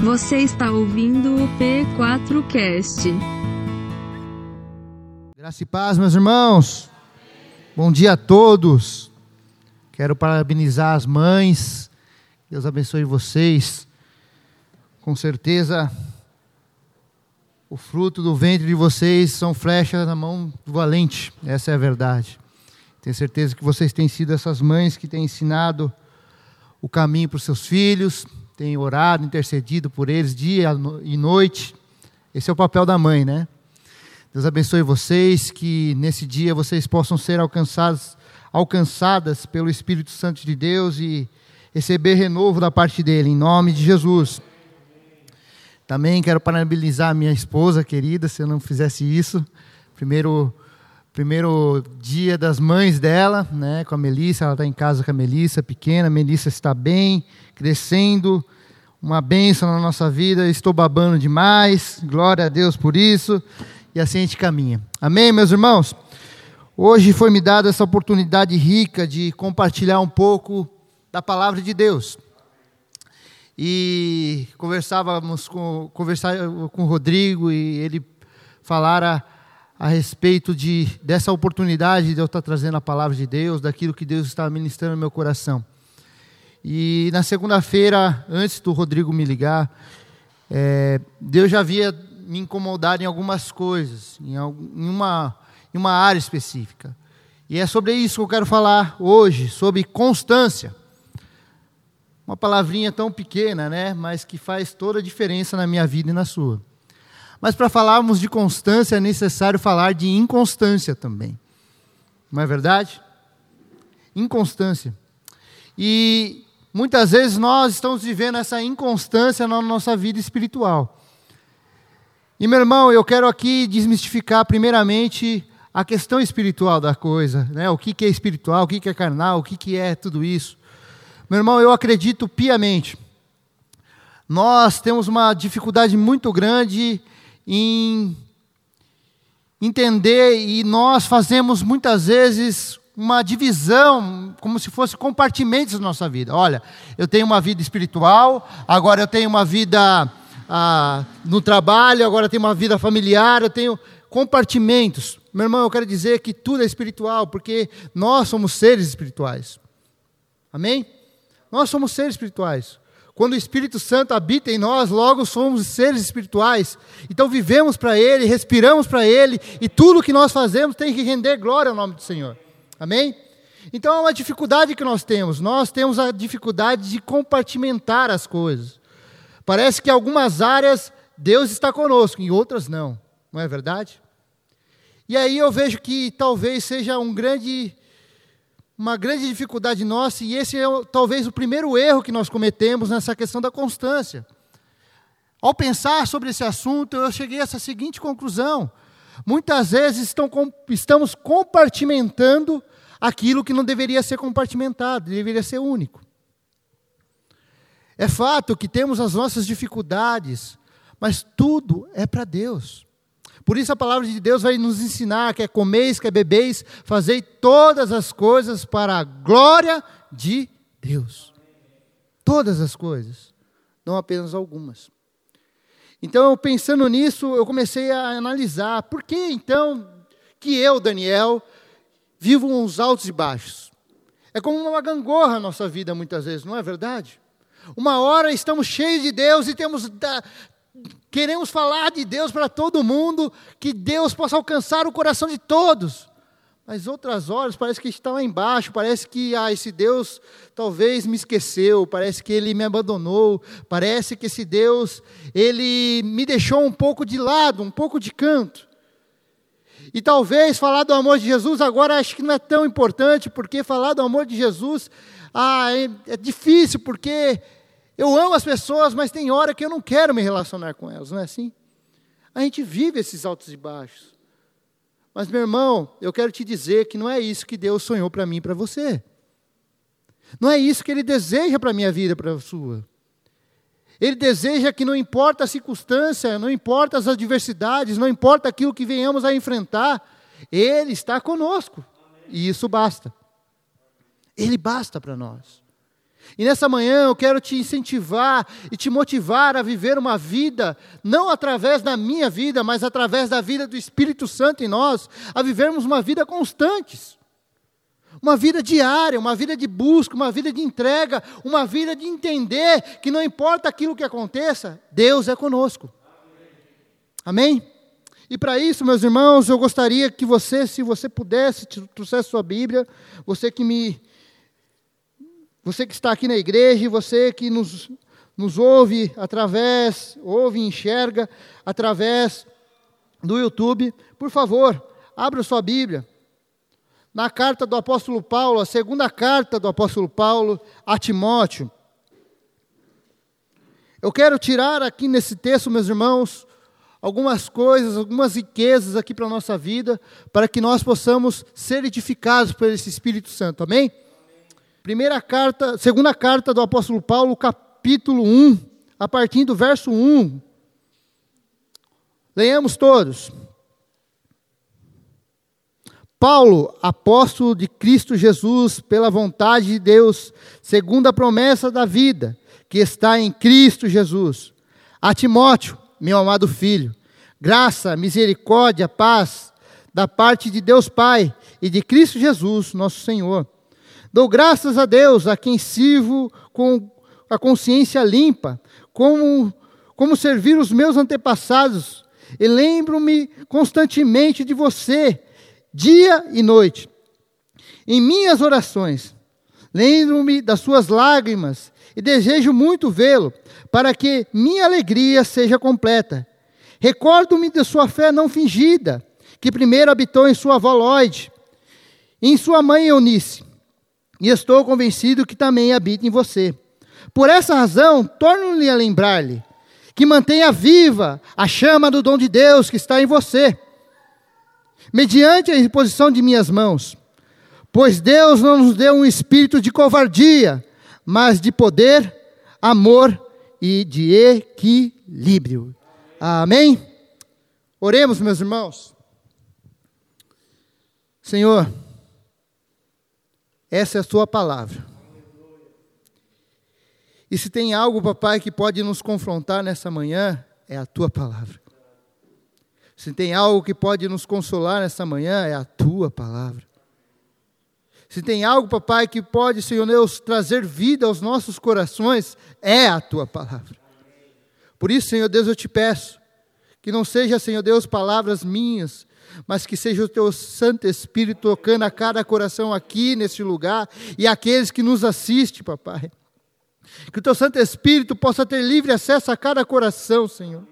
Você está ouvindo o P4Cast. Graça e paz, meus irmãos. Bom dia a todos. Quero parabenizar as mães. Deus abençoe vocês. Com certeza, o fruto do ventre de vocês são flechas na mão do valente. Essa é a verdade. Tenho certeza que vocês têm sido essas mães que têm ensinado o caminho para os seus filhos, têm orado, intercedido por eles dia e noite. Esse é o papel da mãe, né? Deus abençoe vocês, que nesse dia vocês possam ser alcançados, alcançadas pelo Espírito Santo de Deus e receber renovo da parte dele, em nome de Jesus. Também quero parabenizar minha esposa querida, se eu não fizesse isso. Primeiro, primeiro dia das mães dela, né, com a Melissa, ela está em casa com a Melissa, pequena, a Melissa está bem, crescendo, uma bênção na nossa vida, estou babando demais, glória a Deus por isso, e assim a gente caminha. Amém, meus irmãos? Hoje foi me dada essa oportunidade rica de compartilhar um pouco da palavra de Deus e conversávamos com, com o Rodrigo e ele falara a respeito de, dessa oportunidade de eu estar trazendo a palavra de Deus, daquilo que Deus está ministrando no meu coração. E na segunda-feira, antes do Rodrigo me ligar, é, Deus já havia me incomodado em algumas coisas, em, uma, em uma área específica. E é sobre isso que eu quero falar hoje, sobre constância. Uma palavrinha tão pequena, né? Mas que faz toda a diferença na minha vida e na sua. Mas para falarmos de constância é necessário falar de inconstância também. Não é verdade? Inconstância. E muitas vezes nós estamos vivendo essa inconstância na nossa vida espiritual. E meu irmão, eu quero aqui desmistificar primeiramente a questão espiritual da coisa, né? O que, que é espiritual, o que, que é carnal, o que, que é tudo isso. Meu irmão, eu acredito piamente. Nós temos uma dificuldade muito grande em entender e nós fazemos muitas vezes uma divisão, como se fosse compartimentos da nossa vida. Olha, eu tenho uma vida espiritual, agora eu tenho uma vida ah, no trabalho, agora eu tenho uma vida familiar, eu tenho compartimentos. Meu irmão, eu quero dizer que tudo é espiritual, porque nós somos seres espirituais. Amém? Nós somos seres espirituais. Quando o Espírito Santo habita em nós, logo somos seres espirituais. Então vivemos para Ele, respiramos para Ele, e tudo que nós fazemos tem que render glória ao nome do Senhor. Amém? Então é uma dificuldade que nós temos. Nós temos a dificuldade de compartimentar as coisas. Parece que em algumas áreas Deus está conosco, em outras não. Não é verdade? E aí eu vejo que talvez seja um grande uma grande dificuldade nossa, e esse é talvez o primeiro erro que nós cometemos nessa questão da constância. Ao pensar sobre esse assunto, eu cheguei a essa seguinte conclusão: muitas vezes estão, estamos compartimentando aquilo que não deveria ser compartimentado, deveria ser único. É fato que temos as nossas dificuldades, mas tudo é para Deus. Por isso a palavra de Deus vai nos ensinar: quer comeis, quer bebeis, fazei todas as coisas para a glória de Deus. Todas as coisas, não apenas algumas. Então, pensando nisso, eu comecei a analisar por que então que eu, Daniel, vivo uns altos e baixos. É como uma gangorra a nossa vida muitas vezes, não é verdade? Uma hora estamos cheios de Deus e temos Queremos falar de Deus para todo mundo, que Deus possa alcançar o coração de todos. Mas outras horas parece que está lá embaixo, parece que ah, esse Deus talvez me esqueceu, parece que ele me abandonou, parece que esse Deus ele me deixou um pouco de lado, um pouco de canto. E talvez falar do amor de Jesus agora acho que não é tão importante, porque falar do amor de Jesus ah, é, é difícil, porque eu amo as pessoas, mas tem hora que eu não quero me relacionar com elas, não é assim? A gente vive esses altos e baixos. Mas, meu irmão, eu quero te dizer que não é isso que Deus sonhou para mim e para você. Não é isso que Ele deseja para a minha vida para a sua. Ele deseja que não importa a circunstância, não importa as adversidades, não importa aquilo que venhamos a enfrentar, Ele está conosco. E isso basta. Ele basta para nós. E nessa manhã eu quero te incentivar e te motivar a viver uma vida, não através da minha vida, mas através da vida do Espírito Santo em nós, a vivermos uma vida constante. Uma vida diária, uma vida de busca, uma vida de entrega, uma vida de entender que não importa aquilo que aconteça, Deus é conosco. Amém? E para isso, meus irmãos, eu gostaria que você, se você pudesse, trouxesse sua Bíblia, você que me você que está aqui na igreja você que nos, nos ouve através, ouve e enxerga através do YouTube, por favor, abra sua Bíblia. Na carta do apóstolo Paulo, a segunda carta do apóstolo Paulo a Timóteo. Eu quero tirar aqui nesse texto, meus irmãos, algumas coisas, algumas riquezas aqui para a nossa vida, para que nós possamos ser edificados por esse Espírito Santo. Amém? Primeira carta, segunda carta do apóstolo Paulo, capítulo 1, a partir do verso 1. Leiamos todos. Paulo, apóstolo de Cristo Jesus, pela vontade de Deus, segundo a promessa da vida que está em Cristo Jesus. A Timóteo, meu amado filho, graça, misericórdia, paz, da parte de Deus Pai e de Cristo Jesus, nosso Senhor. Dou graças a Deus, a quem sirvo com a consciência limpa, como, como servir os meus antepassados, e lembro-me constantemente de você, dia e noite. Em minhas orações, lembro-me das suas lágrimas e desejo muito vê-lo, para que minha alegria seja completa. Recordo-me de sua fé não fingida, que primeiro habitou em sua avó Lloyd, em sua mãe Eunice e estou convencido que também habita em você. Por essa razão, torno-lhe a lembrar-lhe que mantenha viva a chama do dom de Deus que está em você, mediante a imposição de minhas mãos. Pois Deus não nos deu um espírito de covardia, mas de poder, amor e de equilíbrio. Amém? Oremos, meus irmãos. Senhor, essa é a sua palavra. E se tem algo, papai, que pode nos confrontar nessa manhã, é a tua palavra. Se tem algo que pode nos consolar nessa manhã, é a tua palavra. Se tem algo, papai, que pode, Senhor Deus, trazer vida aos nossos corações, é a tua palavra. Por isso, Senhor Deus, eu te peço que não seja, Senhor Deus, palavras minhas, mas que seja o teu Santo Espírito tocando a cada coração aqui neste lugar e aqueles que nos assistem, papai. Que o teu Santo Espírito possa ter livre acesso a cada coração, Senhor.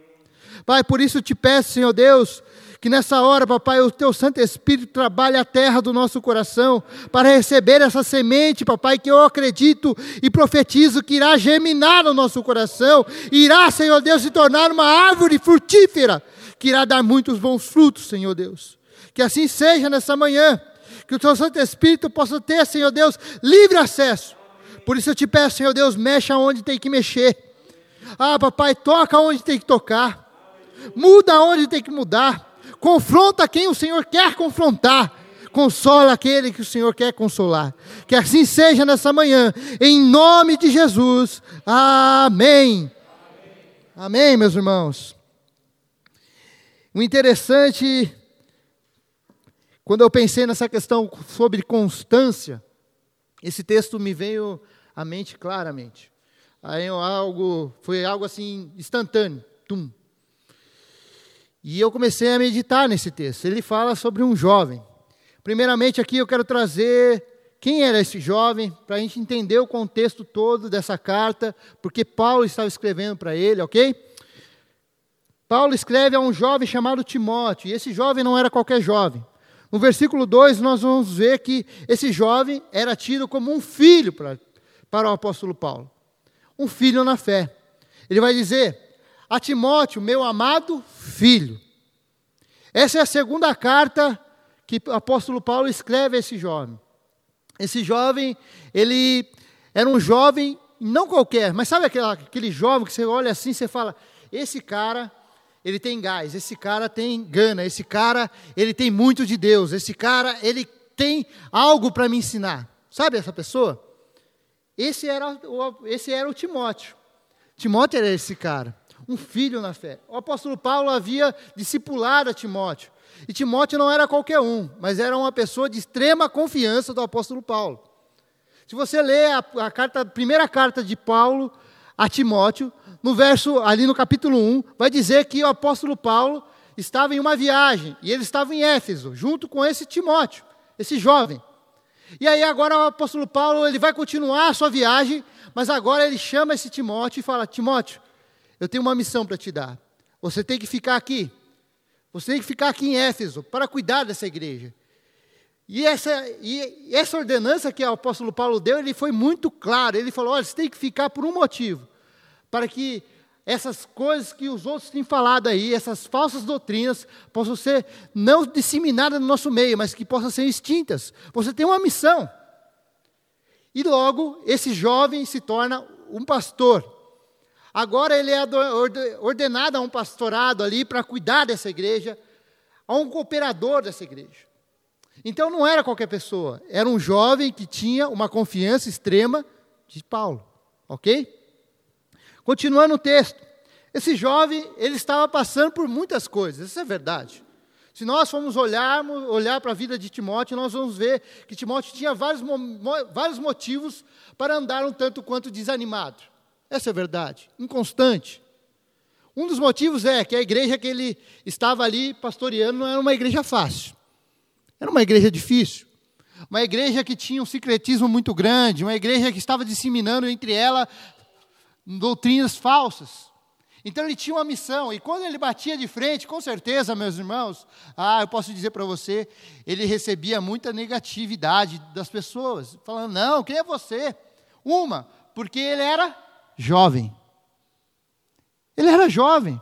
Pai, por isso eu te peço, Senhor Deus, que nessa hora, papai, o teu Santo Espírito trabalhe a terra do nosso coração para receber essa semente, papai, que eu acredito e profetizo que irá germinar no nosso coração, irá, Senhor Deus, se tornar uma árvore frutífera que irá dar muitos bons frutos, Senhor Deus. Que assim seja nessa manhã, que o teu Santo Espírito possa ter, Senhor Deus, livre acesso. Por isso eu te peço, Senhor Deus, mexa onde tem que mexer. Ah, papai, toca onde tem que tocar. Muda onde tem que mudar. Confronta quem o Senhor quer confrontar. Consola aquele que o Senhor quer consolar. Que assim seja nessa manhã, em nome de Jesus. Amém. Amém, meus irmãos. O interessante, quando eu pensei nessa questão sobre constância, esse texto me veio à mente claramente. Aí algo, foi algo assim instantâneo, tum. E eu comecei a meditar nesse texto. Ele fala sobre um jovem. Primeiramente aqui eu quero trazer quem era esse jovem, para a gente entender o contexto todo dessa carta, porque Paulo estava escrevendo para ele, ok? Paulo escreve a um jovem chamado Timóteo, e esse jovem não era qualquer jovem. No versículo 2, nós vamos ver que esse jovem era tido como um filho para, para o apóstolo Paulo. Um filho na fé. Ele vai dizer: A Timóteo, meu amado filho. Essa é a segunda carta que o apóstolo Paulo escreve a esse jovem. Esse jovem, ele era um jovem, não qualquer, mas sabe aquele, jovem que você olha assim e você fala: Esse cara ele tem gás, esse cara tem gana, esse cara, ele tem muito de Deus, esse cara, ele tem algo para me ensinar. Sabe essa pessoa? Esse era, o, esse era o Timóteo. Timóteo era esse cara, um filho na fé. O apóstolo Paulo havia discipulado a Timóteo. E Timóteo não era qualquer um, mas era uma pessoa de extrema confiança do apóstolo Paulo. Se você ler a, a, carta, a primeira carta de Paulo a Timóteo, no verso, ali no capítulo 1, vai dizer que o apóstolo Paulo estava em uma viagem, e ele estava em Éfeso, junto com esse Timóteo, esse jovem. E aí agora o apóstolo Paulo, ele vai continuar a sua viagem, mas agora ele chama esse Timóteo e fala: Timóteo, eu tenho uma missão para te dar. Você tem que ficar aqui. Você tem que ficar aqui em Éfeso para cuidar dessa igreja. E essa, e essa ordenança que o apóstolo Paulo deu, ele foi muito claro. Ele falou: olha, você tem que ficar por um motivo, para que essas coisas que os outros têm falado aí, essas falsas doutrinas, possam ser não disseminadas no nosso meio, mas que possam ser extintas. Você tem uma missão. E logo, esse jovem se torna um pastor. Agora ele é ordenado a um pastorado ali para cuidar dessa igreja, a um cooperador dessa igreja. Então não era qualquer pessoa, era um jovem que tinha uma confiança extrema de Paulo, ok? Continuando o texto, esse jovem ele estava passando por muitas coisas, isso é verdade. Se nós formos olharmos, olhar para a vida de Timóteo, nós vamos ver que Timóteo tinha vários, vários motivos para andar um tanto quanto desanimado. Essa é verdade, inconstante. Um dos motivos é que a igreja que ele estava ali pastoreando não era uma igreja fácil. Era uma igreja difícil. Uma igreja que tinha um secretismo muito grande, uma igreja que estava disseminando entre ela doutrinas falsas. Então ele tinha uma missão, e quando ele batia de frente, com certeza, meus irmãos, ah, eu posso dizer para você, ele recebia muita negatividade das pessoas, falando: não, quem é você? Uma, porque ele era jovem. Ele era jovem.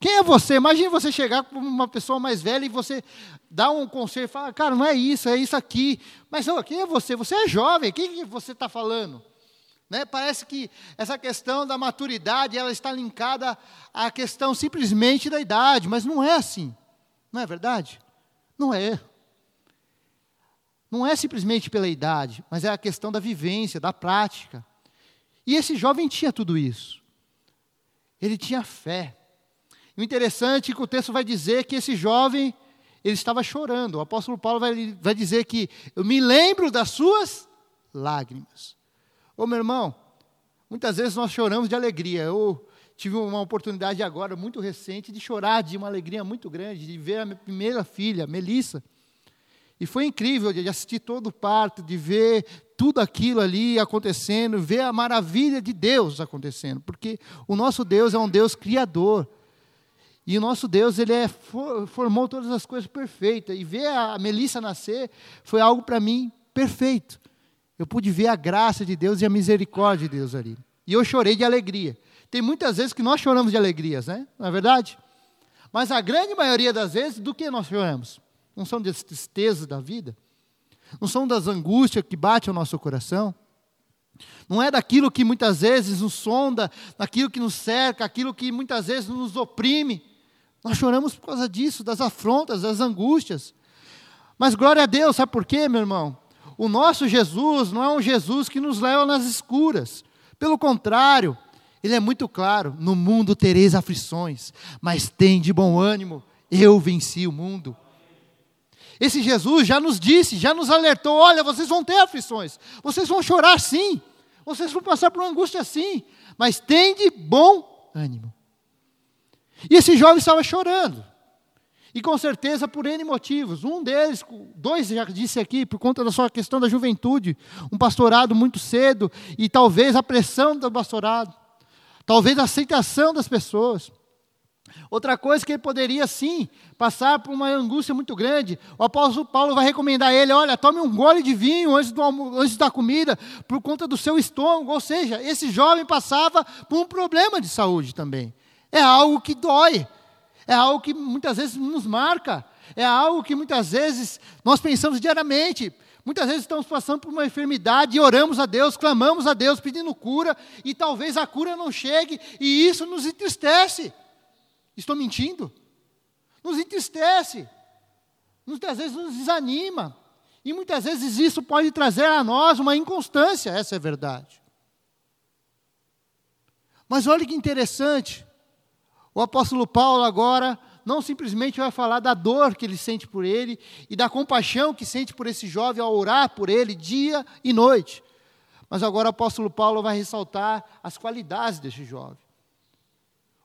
Quem é você? Imagine você chegar com uma pessoa mais velha e você dá um conselho e fala, cara, não é isso, é isso aqui. Mas quem é você? Você é jovem, o que você está falando? Né? Parece que essa questão da maturidade ela está linkada à questão simplesmente da idade, mas não é assim. Não é verdade? Não é. Não é simplesmente pela idade, mas é a questão da vivência, da prática. E esse jovem tinha tudo isso. Ele tinha fé. O interessante é que o texto vai dizer que esse jovem, ele estava chorando. O apóstolo Paulo vai, vai dizer que eu me lembro das suas lágrimas. Ô meu irmão, muitas vezes nós choramos de alegria. Eu tive uma oportunidade agora, muito recente, de chorar de uma alegria muito grande, de ver a minha primeira filha, Melissa. E foi incrível de assistir todo o parto, de ver tudo aquilo ali acontecendo, ver a maravilha de Deus acontecendo, porque o nosso Deus é um Deus criador. E o nosso Deus, ele é, formou todas as coisas perfeitas. E ver a Melissa nascer foi algo para mim perfeito. Eu pude ver a graça de Deus e a misericórdia de Deus ali. E eu chorei de alegria. Tem muitas vezes que nós choramos de alegrias, né? Não é verdade? Mas a grande maioria das vezes, do que nós choramos? Não são das tristezas da vida? Não são das angústias que batem o nosso coração? Não é daquilo que muitas vezes nos sonda, daquilo que nos cerca, aquilo que muitas vezes nos oprime. Nós choramos por causa disso, das afrontas, das angústias. Mas glória a Deus, sabe por quê, meu irmão? O nosso Jesus não é um Jesus que nos leva nas escuras. Pelo contrário, ele é muito claro: no mundo tereis aflições, mas tem de bom ânimo, eu venci o mundo. Esse Jesus já nos disse, já nos alertou: olha, vocês vão ter aflições, vocês vão chorar sim, vocês vão passar por uma angústia sim, mas tem de bom ânimo. E esse jovem estava chorando. E com certeza por N motivos. Um deles, dois já disse aqui, por conta da sua questão da juventude, um pastorado muito cedo, e talvez a pressão do pastorado, talvez a aceitação das pessoas. Outra coisa que ele poderia sim passar por uma angústia muito grande. O apóstolo Paulo vai recomendar a ele: olha, tome um gole de vinho antes, do, antes da comida, por conta do seu estômago. Ou seja, esse jovem passava por um problema de saúde também. É algo que dói, é algo que muitas vezes nos marca, é algo que muitas vezes nós pensamos diariamente. Muitas vezes estamos passando por uma enfermidade e oramos a Deus, clamamos a Deus pedindo cura, e talvez a cura não chegue, e isso nos entristece. Estou mentindo? Nos entristece, muitas vezes nos desanima. E muitas vezes isso pode trazer a nós uma inconstância, essa é a verdade. Mas olha que interessante, o apóstolo Paulo agora não simplesmente vai falar da dor que ele sente por ele e da compaixão que sente por esse jovem ao orar por ele dia e noite. Mas agora o apóstolo Paulo vai ressaltar as qualidades desse jovem.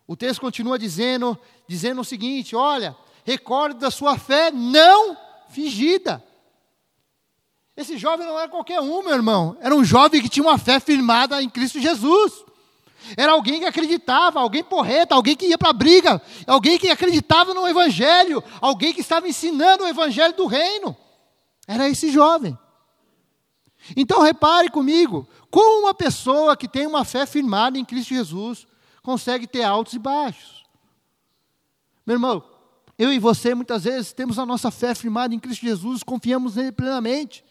O texto continua dizendo, dizendo o seguinte: olha, recorde da sua fé não fingida. Esse jovem não era qualquer um, meu irmão. Era um jovem que tinha uma fé firmada em Cristo Jesus. Era alguém que acreditava, alguém porreta, alguém que ia para a briga, alguém que acreditava no Evangelho, alguém que estava ensinando o Evangelho do reino. Era esse jovem. Então repare comigo, como uma pessoa que tem uma fé firmada em Cristo Jesus consegue ter altos e baixos. Meu irmão, eu e você muitas vezes temos a nossa fé firmada em Cristo Jesus, confiamos nele plenamente.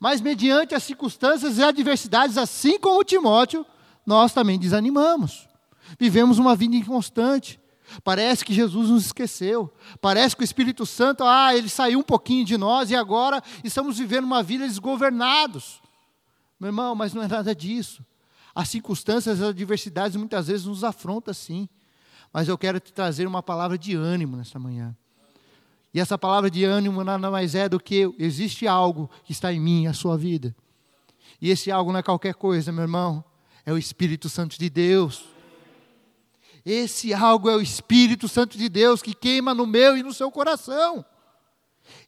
Mas mediante as circunstâncias e adversidades, assim como Timóteo, nós também desanimamos. Vivemos uma vida inconstante. Parece que Jesus nos esqueceu. Parece que o Espírito Santo, ah, ele saiu um pouquinho de nós e agora estamos vivendo uma vida desgovernados. Meu irmão, mas não é nada disso. As circunstâncias, as adversidades muitas vezes nos afrontam sim. Mas eu quero te trazer uma palavra de ânimo nesta manhã. E essa palavra de ânimo nada mais é do que existe algo que está em mim, a sua vida. E esse algo não é qualquer coisa, meu irmão é o Espírito Santo de Deus. Esse algo é o Espírito Santo de Deus que queima no meu e no seu coração.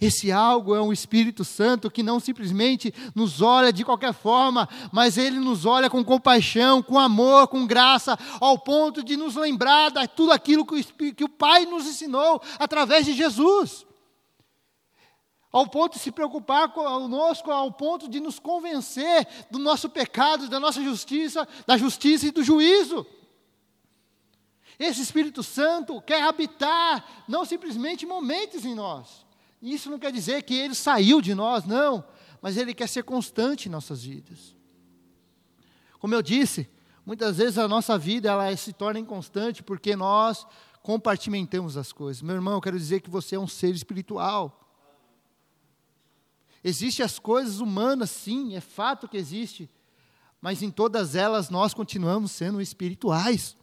Esse algo é um Espírito Santo que não simplesmente nos olha de qualquer forma, mas ele nos olha com compaixão, com amor, com graça, ao ponto de nos lembrar de tudo aquilo que o, que o Pai nos ensinou através de Jesus ao ponto de se preocupar conosco, ao ponto de nos convencer do nosso pecado, da nossa justiça, da justiça e do juízo. Esse Espírito Santo quer habitar, não simplesmente momentos em nós. Isso não quer dizer que ele saiu de nós, não, mas ele quer ser constante em nossas vidas. Como eu disse, muitas vezes a nossa vida ela se torna inconstante porque nós compartimentamos as coisas. Meu irmão, eu quero dizer que você é um ser espiritual. Existem as coisas humanas, sim, é fato que existe, mas em todas elas nós continuamos sendo espirituais.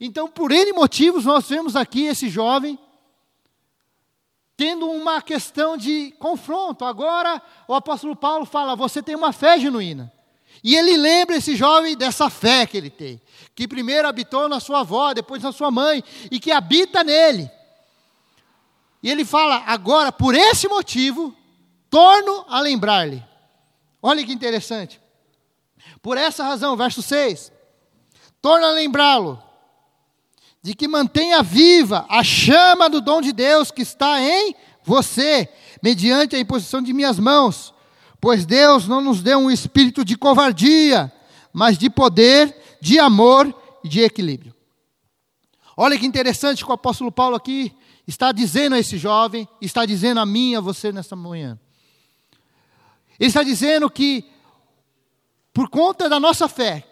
Então, por N motivos, nós vemos aqui esse jovem tendo uma questão de confronto. Agora, o apóstolo Paulo fala: você tem uma fé genuína. E ele lembra esse jovem dessa fé que ele tem, que primeiro habitou na sua avó, depois na sua mãe, e que habita nele. E ele fala: agora, por esse motivo, torno a lembrar-lhe. Olha que interessante. Por essa razão, verso 6: torna a lembrá-lo de que mantenha viva a chama do dom de Deus que está em você, mediante a imposição de minhas mãos. Pois Deus não nos deu um espírito de covardia, mas de poder, de amor e de equilíbrio. Olha que interessante que o apóstolo Paulo aqui está dizendo a esse jovem, está dizendo a mim a você nesta manhã. Ele está dizendo que, por conta da nossa fé,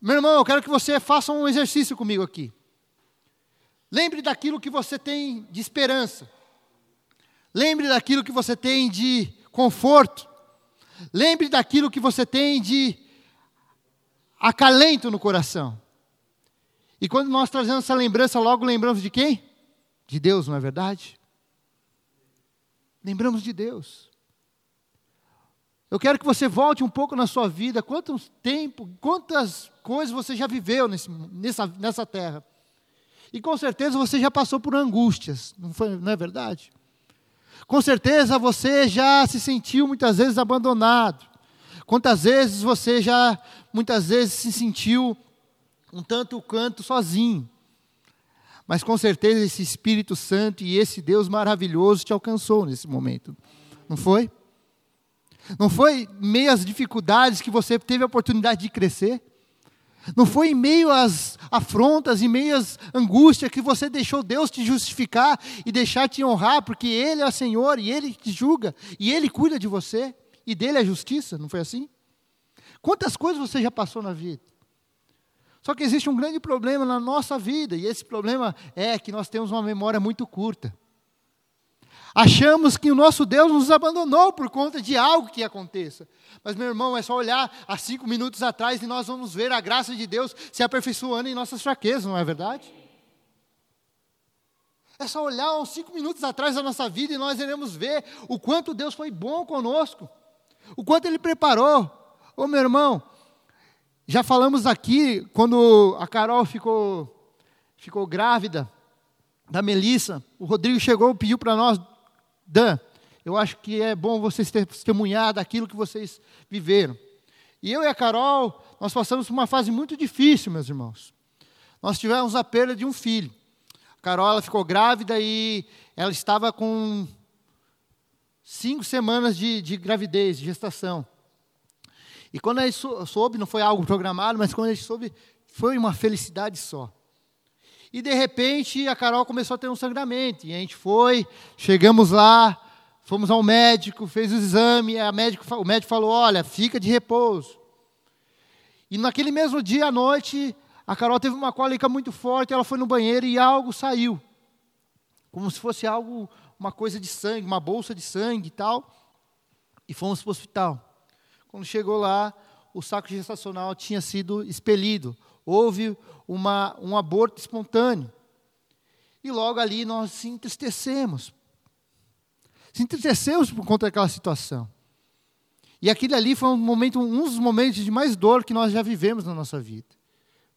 meu irmão, eu quero que você faça um exercício comigo aqui. Lembre daquilo que você tem de esperança. Lembre daquilo que você tem de conforto. Lembre daquilo que você tem de acalento no coração. E quando nós trazemos essa lembrança, logo lembramos de quem? De Deus, não é verdade? Lembramos de Deus. Eu quero que você volte um pouco na sua vida, quanto tempo, quantas coisas você já viveu nesse, nessa, nessa terra. E com certeza você já passou por angústias, não, foi, não é verdade? Com certeza você já se sentiu muitas vezes abandonado. Quantas vezes você já, muitas vezes, se sentiu um tanto quanto sozinho. Mas com certeza esse Espírito Santo e esse Deus maravilhoso te alcançou nesse momento. Não foi? Não foi em meio às dificuldades que você teve a oportunidade de crescer? Não foi em meio às afrontas, em meio às angústias que você deixou Deus te justificar e deixar te honrar, porque Ele é o Senhor e Ele te julga e Ele cuida de você e dele é justiça, não foi assim? Quantas coisas você já passou na vida? Só que existe um grande problema na nossa vida, e esse problema é que nós temos uma memória muito curta. Achamos que o nosso Deus nos abandonou por conta de algo que aconteça. Mas, meu irmão, é só olhar há cinco minutos atrás e nós vamos ver a graça de Deus se aperfeiçoando em nossas fraquezas, não é verdade? É só olhar uns cinco minutos atrás da nossa vida e nós iremos ver o quanto Deus foi bom conosco, o quanto Ele preparou. Ô meu irmão, já falamos aqui, quando a Carol ficou, ficou grávida da Melissa, o Rodrigo chegou e pediu para nós Dan, eu acho que é bom vocês testemunhar daquilo que vocês viveram. E eu e a Carol, nós passamos por uma fase muito difícil, meus irmãos. Nós tivemos a perda de um filho. A Carol ela ficou grávida e ela estava com cinco semanas de, de gravidez, de gestação. E quando gente soube, não foi algo programado, mas quando gente soube, foi uma felicidade só. E de repente a Carol começou a ter um sangramento. E a gente foi, chegamos lá, fomos ao médico, fez o exame, a médico, o médico falou: olha, fica de repouso. E naquele mesmo dia à noite, a Carol teve uma cólica muito forte, ela foi no banheiro e algo saiu. Como se fosse algo, uma coisa de sangue, uma bolsa de sangue e tal. E fomos para o hospital. Quando chegou lá, o saco gestacional tinha sido expelido. Houve uma, um aborto espontâneo. E logo ali nós se entristecemos. Se entristecemos por conta daquela situação. E aquele ali foi um, momento, um dos momentos de mais dor que nós já vivemos na nossa vida.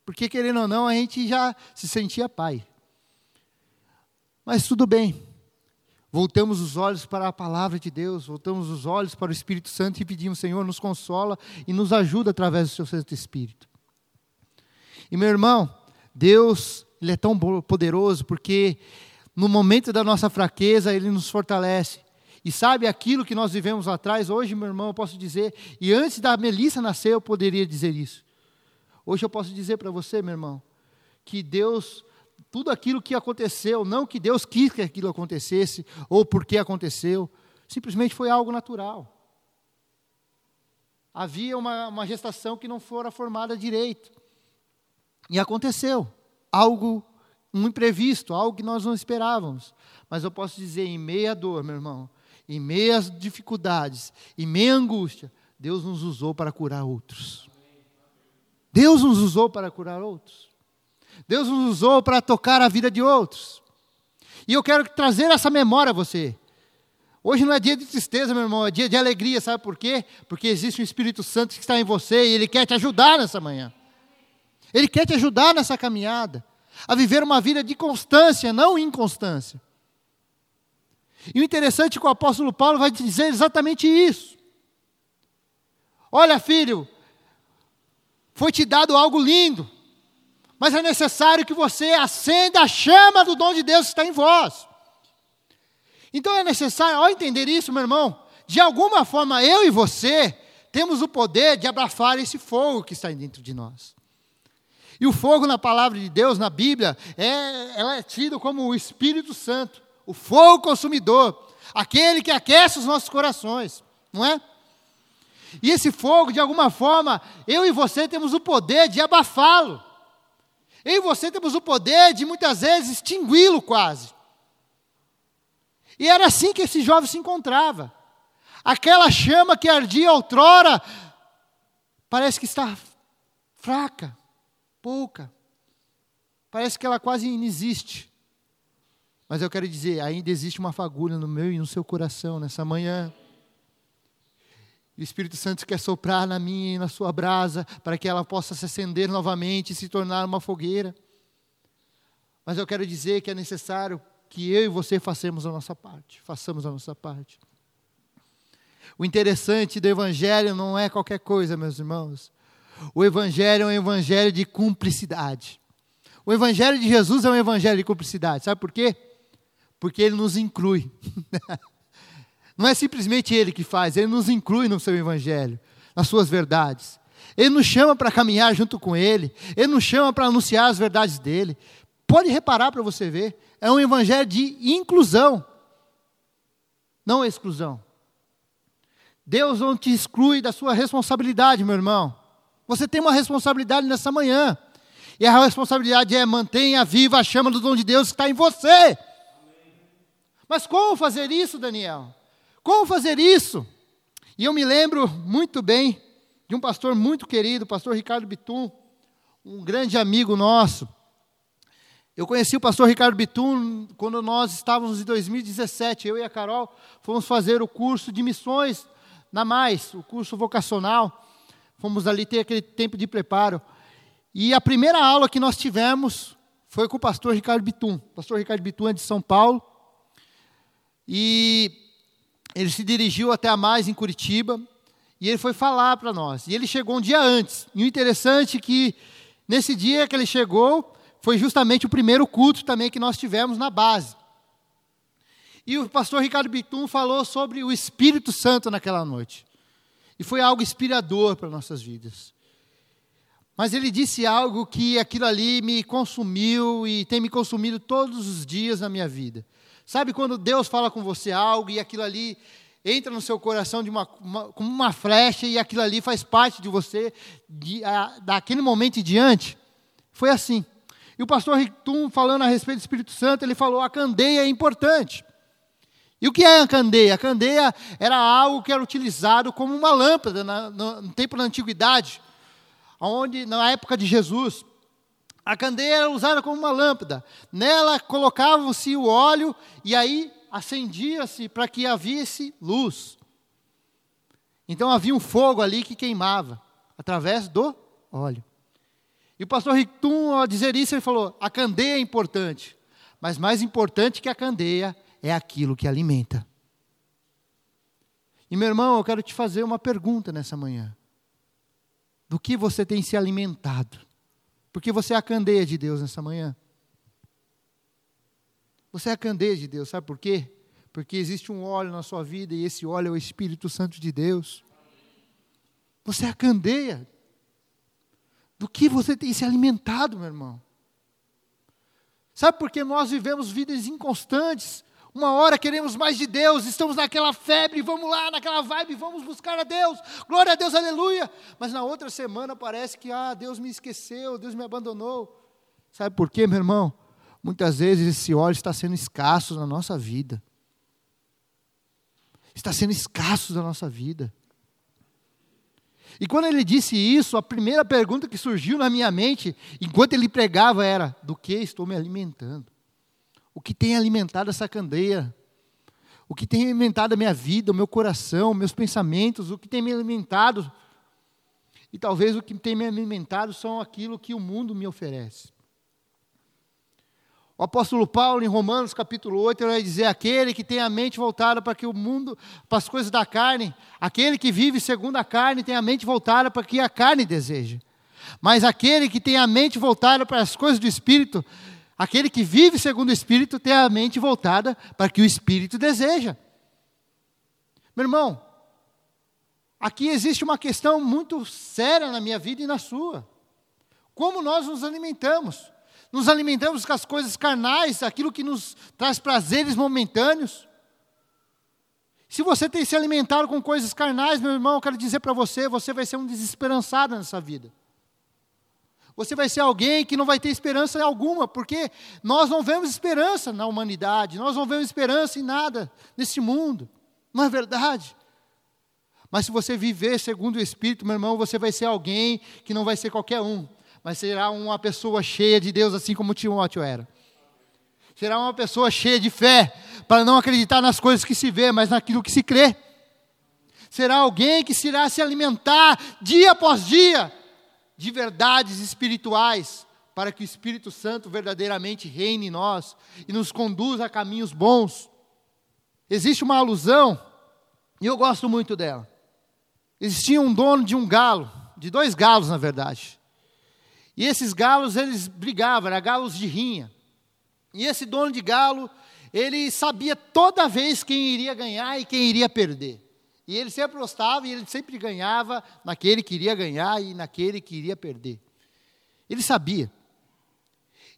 Porque, querendo ou não, a gente já se sentia pai. Mas tudo bem. Voltamos os olhos para a palavra de Deus, voltamos os olhos para o Espírito Santo e pedimos, Senhor, nos consola e nos ajuda através do seu Santo Espírito. E meu irmão, Deus, Ele é tão poderoso porque no momento da nossa fraqueza, Ele nos fortalece. E sabe aquilo que nós vivemos lá atrás? Hoje, meu irmão, eu posso dizer, e antes da Melissa nascer, eu poderia dizer isso. Hoje eu posso dizer para você, meu irmão, que Deus, tudo aquilo que aconteceu, não que Deus quis que aquilo acontecesse, ou porque aconteceu, simplesmente foi algo natural. Havia uma, uma gestação que não fora formada direito. E aconteceu algo, um imprevisto, algo que nós não esperávamos. Mas eu posso dizer, em meia dor, meu irmão, em meias dificuldades, em meia angústia, Deus nos usou para curar outros. Deus nos usou para curar outros. Deus nos usou para tocar a vida de outros. E eu quero trazer essa memória a você. Hoje não é dia de tristeza, meu irmão, é dia de alegria, sabe por quê? Porque existe um Espírito Santo que está em você e ele quer te ajudar nessa manhã. Ele quer te ajudar nessa caminhada, a viver uma vida de constância, não inconstância. E o interessante é que o apóstolo Paulo vai dizer exatamente isso. Olha, filho, foi te dado algo lindo, mas é necessário que você acenda a chama do dom de Deus que está em vós. Então é necessário, ao entender isso, meu irmão, de alguma forma eu e você temos o poder de abrafar esse fogo que está dentro de nós. E o fogo na palavra de Deus, na Bíblia, é, ela é tido como o Espírito Santo, o fogo consumidor, aquele que aquece os nossos corações, não é? E esse fogo, de alguma forma, eu e você temos o poder de abafá-lo. Eu e você temos o poder de muitas vezes extingui-lo quase. E era assim que esse jovem se encontrava. Aquela chama que ardia outrora, parece que está fraca, pouca. Parece que ela quase inexiste. Mas eu quero dizer, ainda existe uma fagulha no meu e no seu coração nessa manhã. O Espírito Santo quer soprar na minha e na sua brasa para que ela possa se acender novamente e se tornar uma fogueira. Mas eu quero dizer que é necessário que eu e você façamos a nossa parte, façamos a nossa parte. O interessante do Evangelho não é qualquer coisa, meus irmãos. O Evangelho é um evangelho de cumplicidade. O Evangelho de Jesus é um evangelho de cumplicidade. Sabe por quê? Porque ele nos inclui. Não é simplesmente ele que faz, ele nos inclui no seu Evangelho, nas suas verdades. Ele nos chama para caminhar junto com ele, ele nos chama para anunciar as verdades dele. Pode reparar para você ver, é um evangelho de inclusão, não exclusão. Deus não te exclui da sua responsabilidade, meu irmão. Você tem uma responsabilidade nessa manhã. E a responsabilidade é mantenha viva a chama do dom de Deus que está em você. Mas como fazer isso, Daniel? Como fazer isso? E eu me lembro muito bem de um pastor muito querido, o pastor Ricardo Bitum, um grande amigo nosso. Eu conheci o pastor Ricardo Bitum quando nós estávamos em 2017, eu e a Carol fomos fazer o curso de missões na Mais, o curso vocacional. Fomos ali ter aquele tempo de preparo. E a primeira aula que nós tivemos foi com o pastor Ricardo Bitum. O pastor Ricardo Bitum é de São Paulo. E ele se dirigiu até a Mais em Curitiba. E ele foi falar para nós. E ele chegou um dia antes. E o interessante é que nesse dia que ele chegou, foi justamente o primeiro culto também que nós tivemos na base. E o pastor Ricardo Bitum falou sobre o Espírito Santo naquela noite. E foi algo inspirador para nossas vidas. Mas ele disse algo que aquilo ali me consumiu e tem me consumido todos os dias na minha vida. Sabe quando Deus fala com você algo e aquilo ali entra no seu coração de uma, uma, como uma flecha e aquilo ali faz parte de você de, a, daquele momento em diante? Foi assim. E o pastor Ritum, falando a respeito do Espírito Santo, ele falou: a candeia é importante. E o que é a candeia? A candeia era algo que era utilizado como uma lâmpada na, no, no tempo da antiguidade, onde na época de Jesus, a candeia era usada como uma lâmpada. Nela colocava-se o óleo e aí acendia-se para que havia-se luz. Então havia um fogo ali que queimava através do óleo. E o pastor Ritum, ao dizer isso, ele falou: a candeia é importante, mas mais importante que a candeia é aquilo que alimenta. E meu irmão, eu quero te fazer uma pergunta nessa manhã. Do que você tem se alimentado? Porque você é a candeia de Deus nessa manhã. Você é a candeia de Deus, sabe por quê? Porque existe um óleo na sua vida e esse óleo é o Espírito Santo de Deus. Você é a candeia do que você tem se alimentado, meu irmão. Sabe por que nós vivemos vidas inconstantes? Uma hora queremos mais de Deus, estamos naquela febre, vamos lá, naquela vibe, vamos buscar a Deus, glória a Deus, aleluia. Mas na outra semana parece que, ah, Deus me esqueceu, Deus me abandonou. Sabe por quê, meu irmão? Muitas vezes esse óleo está sendo escasso na nossa vida. Está sendo escasso na nossa vida. E quando ele disse isso, a primeira pergunta que surgiu na minha mente, enquanto ele pregava, era: do que estou me alimentando? O que tem alimentado essa candeia? O que tem alimentado a minha vida, o meu coração, meus pensamentos, o que tem me alimentado? E talvez o que tem me alimentado são aquilo que o mundo me oferece. O apóstolo Paulo, em Romanos capítulo 8, ele vai dizer: aquele que tem a mente voltada para que o mundo, para as coisas da carne, aquele que vive segundo a carne, tem a mente voltada para que a carne deseja. Mas aquele que tem a mente voltada para as coisas do Espírito, aquele que vive segundo o Espírito, tem a mente voltada para que o Espírito deseja. Meu irmão, aqui existe uma questão muito séria na minha vida e na sua. Como nós nos alimentamos? nos alimentamos com as coisas carnais, aquilo que nos traz prazeres momentâneos. Se você tem se alimentado com coisas carnais, meu irmão, eu quero dizer para você, você vai ser um desesperançado nessa vida. Você vai ser alguém que não vai ter esperança alguma, porque nós não vemos esperança na humanidade, nós não vemos esperança em nada nesse mundo. Não é verdade? Mas se você viver segundo o Espírito, meu irmão, você vai ser alguém que não vai ser qualquer um mas será uma pessoa cheia de Deus, assim como Timóteo era. Será uma pessoa cheia de fé, para não acreditar nas coisas que se vê, mas naquilo que se crê. Será alguém que irá se alimentar dia após dia de verdades espirituais, para que o Espírito Santo verdadeiramente reine em nós e nos conduza a caminhos bons. Existe uma alusão, e eu gosto muito dela. Existia um dono de um galo, de dois galos, na verdade. E esses galos, eles brigavam, eram galos de rinha. E esse dono de galo, ele sabia toda vez quem iria ganhar e quem iria perder. E ele sempre apostava e ele sempre ganhava naquele que iria ganhar e naquele que iria perder. Ele sabia.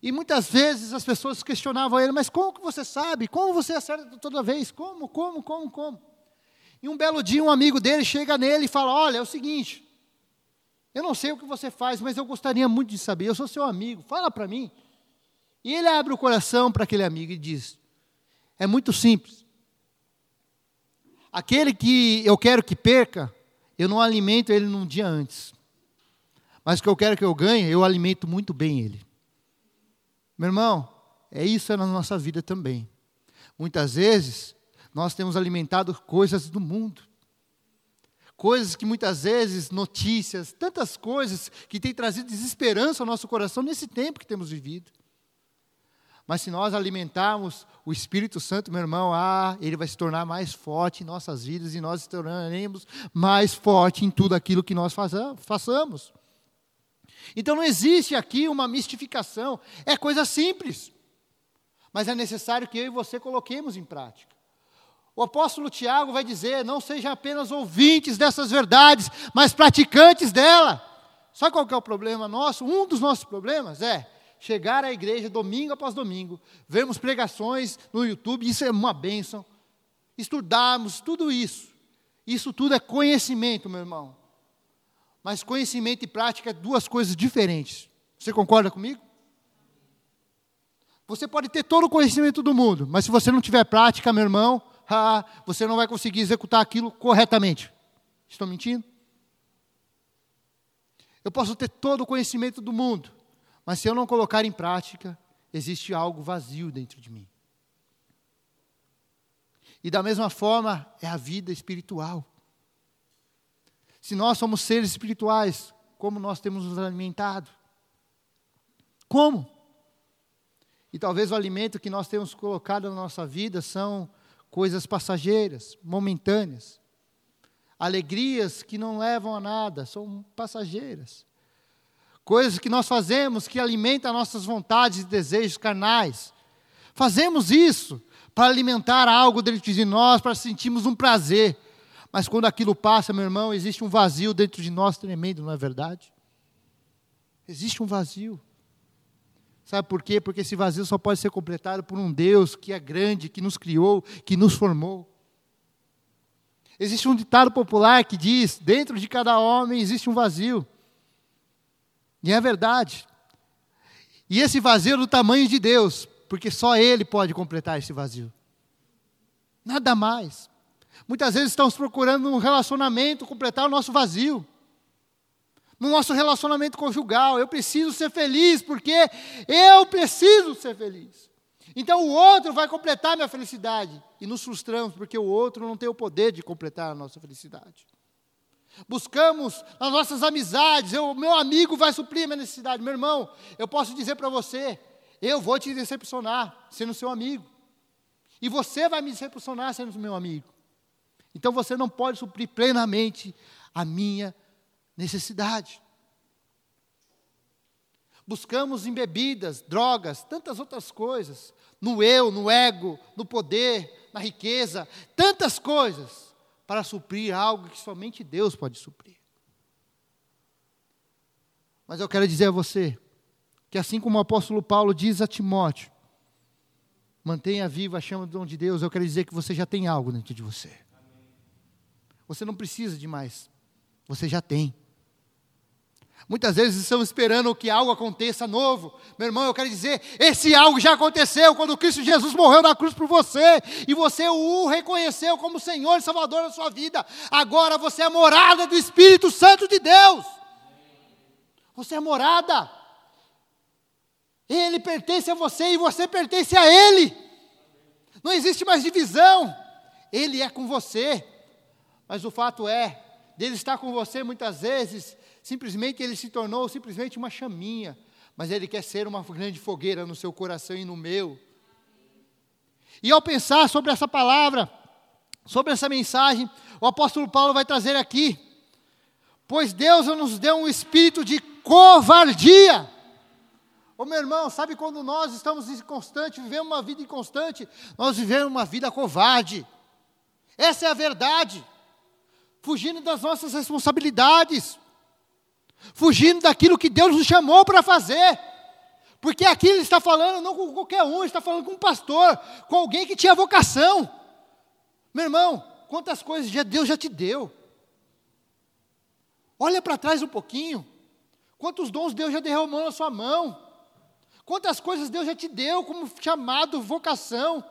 E muitas vezes as pessoas questionavam ele, mas como que você sabe? Como você acerta toda vez? Como, como, como, como? E um belo dia um amigo dele chega nele e fala: Olha, é o seguinte, eu não sei o que você faz, mas eu gostaria muito de saber. Eu sou seu amigo, fala para mim. E ele abre o coração para aquele amigo e diz: é muito simples. Aquele que eu quero que perca, eu não alimento ele num dia antes. Mas o que eu quero que eu ganhe, eu alimento muito bem ele. Meu irmão, é isso na nossa vida também. Muitas vezes, nós temos alimentado coisas do mundo. Coisas que muitas vezes, notícias, tantas coisas que têm trazido desesperança ao nosso coração nesse tempo que temos vivido. Mas se nós alimentarmos o Espírito Santo, meu irmão, ah, ele vai se tornar mais forte em nossas vidas e nós se tornaremos mais forte em tudo aquilo que nós façamos. Então não existe aqui uma mistificação, é coisa simples. Mas é necessário que eu e você coloquemos em prática. O apóstolo Tiago vai dizer: não sejam apenas ouvintes dessas verdades, mas praticantes dela. Sabe qual é o problema nosso? Um dos nossos problemas é chegar à igreja domingo após domingo, vermos pregações no YouTube, isso é uma bênção. Estudarmos tudo isso. Isso tudo é conhecimento, meu irmão. Mas conhecimento e prática é duas coisas diferentes. Você concorda comigo? Você pode ter todo o conhecimento do mundo, mas se você não tiver prática, meu irmão, você não vai conseguir executar aquilo corretamente. Estou mentindo? Eu posso ter todo o conhecimento do mundo, mas se eu não colocar em prática, existe algo vazio dentro de mim. E da mesma forma é a vida espiritual. Se nós somos seres espirituais, como nós temos nos alimentado? Como? E talvez o alimento que nós temos colocado na nossa vida são coisas passageiras, momentâneas. Alegrias que não levam a nada, são passageiras. Coisas que nós fazemos que alimentam nossas vontades e desejos carnais. Fazemos isso para alimentar algo dentro de nós, para sentirmos um prazer. Mas quando aquilo passa, meu irmão, existe um vazio dentro de nós tremendo, não é verdade? Existe um vazio. Sabe por quê? Porque esse vazio só pode ser completado por um Deus que é grande, que nos criou, que nos formou. Existe um ditado popular que diz: dentro de cada homem existe um vazio. E é verdade. E esse vazio é do tamanho de Deus, porque só Ele pode completar esse vazio. Nada mais. Muitas vezes estamos procurando um relacionamento completar o nosso vazio. No nosso relacionamento conjugal, eu preciso ser feliz porque eu preciso ser feliz. Então o outro vai completar minha felicidade e nos frustramos porque o outro não tem o poder de completar a nossa felicidade. Buscamos nas nossas amizades, o meu amigo vai suprir a minha necessidade. Meu irmão, eu posso dizer para você, eu vou te decepcionar sendo seu amigo. E você vai me decepcionar sendo meu amigo. Então você não pode suprir plenamente a minha necessidade. Buscamos em bebidas, drogas, tantas outras coisas, no eu, no ego, no poder, na riqueza, tantas coisas para suprir algo que somente Deus pode suprir. Mas eu quero dizer a você que assim como o apóstolo Paulo diz a Timóteo, mantenha viva a chama do dom de Deus, eu quero dizer que você já tem algo dentro de você. Você não precisa de mais. Você já tem. Muitas vezes estamos esperando que algo aconteça novo. Meu irmão, eu quero dizer, esse algo já aconteceu quando Cristo Jesus morreu na cruz por você e você o reconheceu como Senhor e Salvador da sua vida. Agora você é morada do Espírito Santo de Deus. Você é morada. Ele pertence a você e você pertence a Ele. Não existe mais divisão. Ele é com você. Mas o fato é, dele estar com você muitas vezes, simplesmente ele se tornou simplesmente uma chaminha, mas ele quer ser uma grande fogueira no seu coração e no meu. E ao pensar sobre essa palavra, sobre essa mensagem, o apóstolo Paulo vai trazer aqui, pois Deus nos deu um espírito de covardia. Ô meu irmão, sabe quando nós estamos inconstante, vivemos uma vida inconstante, nós vivemos uma vida covarde. Essa é a verdade fugindo das nossas responsabilidades, fugindo daquilo que Deus nos chamou para fazer. Porque aqui ele está falando não com qualquer um, ele está falando com um pastor, com alguém que tinha vocação. Meu irmão, quantas coisas já Deus já te deu. Olha para trás um pouquinho. Quantos dons Deus já derramou na sua mão. Quantas coisas Deus já te deu como chamado, vocação.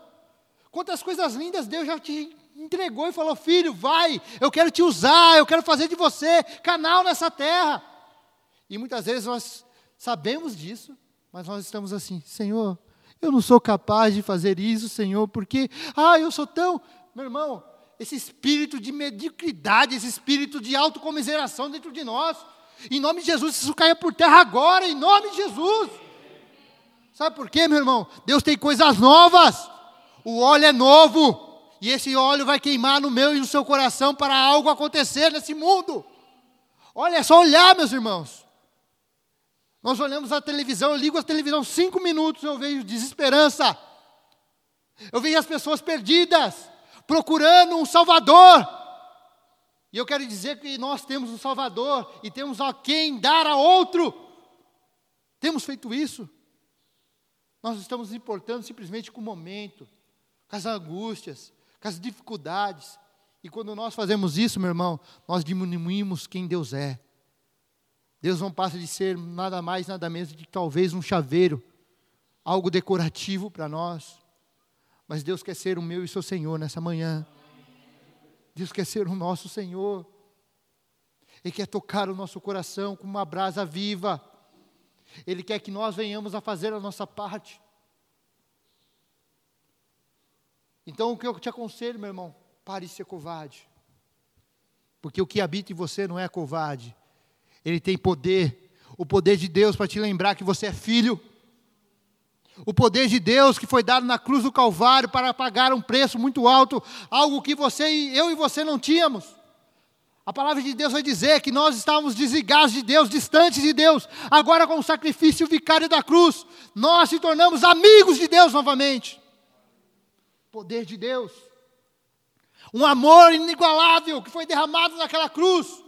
Quantas coisas lindas Deus já te entregou e falou: Filho, vai, eu quero te usar, eu quero fazer de você canal nessa terra. E muitas vezes nós sabemos disso, mas nós estamos assim: Senhor, eu não sou capaz de fazer isso, Senhor, porque, ah, eu sou tão. Meu irmão, esse espírito de mediocridade, esse espírito de autocomiseração dentro de nós, em nome de Jesus, isso caia por terra agora, em nome de Jesus. Sabe por quê, meu irmão? Deus tem coisas novas, o óleo é novo. E esse óleo vai queimar no meu e no seu coração para algo acontecer nesse mundo. Olha, é só olhar, meus irmãos. Nós olhamos a televisão, eu ligo a televisão cinco minutos, eu vejo desesperança. Eu vejo as pessoas perdidas, procurando um Salvador. E eu quero dizer que nós temos um Salvador e temos a quem dar a outro. Temos feito isso. Nós estamos importando simplesmente com o momento, com as angústias, com as dificuldades. E quando nós fazemos isso, meu irmão, nós diminuímos quem Deus é. Deus não passa de ser nada mais, nada menos de talvez um chaveiro, algo decorativo para nós. Mas Deus quer ser o meu e seu Senhor nessa manhã. Deus quer ser o nosso Senhor. Ele quer tocar o nosso coração com uma brasa viva. Ele quer que nós venhamos a fazer a nossa parte. Então, o que eu te aconselho, meu irmão, pare de ser covarde. Porque o que habita em você não é covarde. Ele tem poder. O poder de Deus para te lembrar que você é filho. O poder de Deus que foi dado na cruz do Calvário para pagar um preço muito alto, algo que você e eu e você não tínhamos. A palavra de Deus vai dizer que nós estávamos desligados de Deus, distantes de Deus. Agora, com o sacrifício vicário da cruz, nós se tornamos amigos de Deus novamente poder de Deus. Um amor inigualável que foi derramado naquela cruz.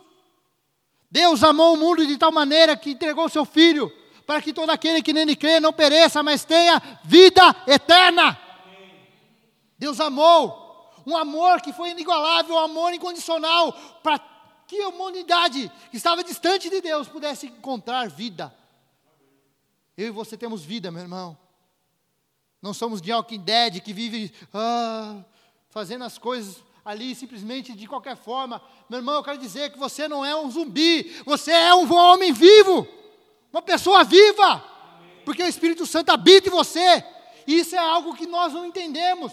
Deus amou o mundo de tal maneira que entregou seu filho para que todo aquele que nele crê não pereça, mas tenha vida eterna. Deus amou um amor que foi inigualável, um amor incondicional para que a humanidade que estava distante de Deus pudesse encontrar vida. Eu e você temos vida, meu irmão. Não somos de Walking Dead que vive ah, fazendo as coisas ali simplesmente de qualquer forma. Meu irmão, eu quero dizer que você não é um zumbi, você é um homem vivo, uma pessoa viva, porque o Espírito Santo habita em você. Isso é algo que nós não entendemos.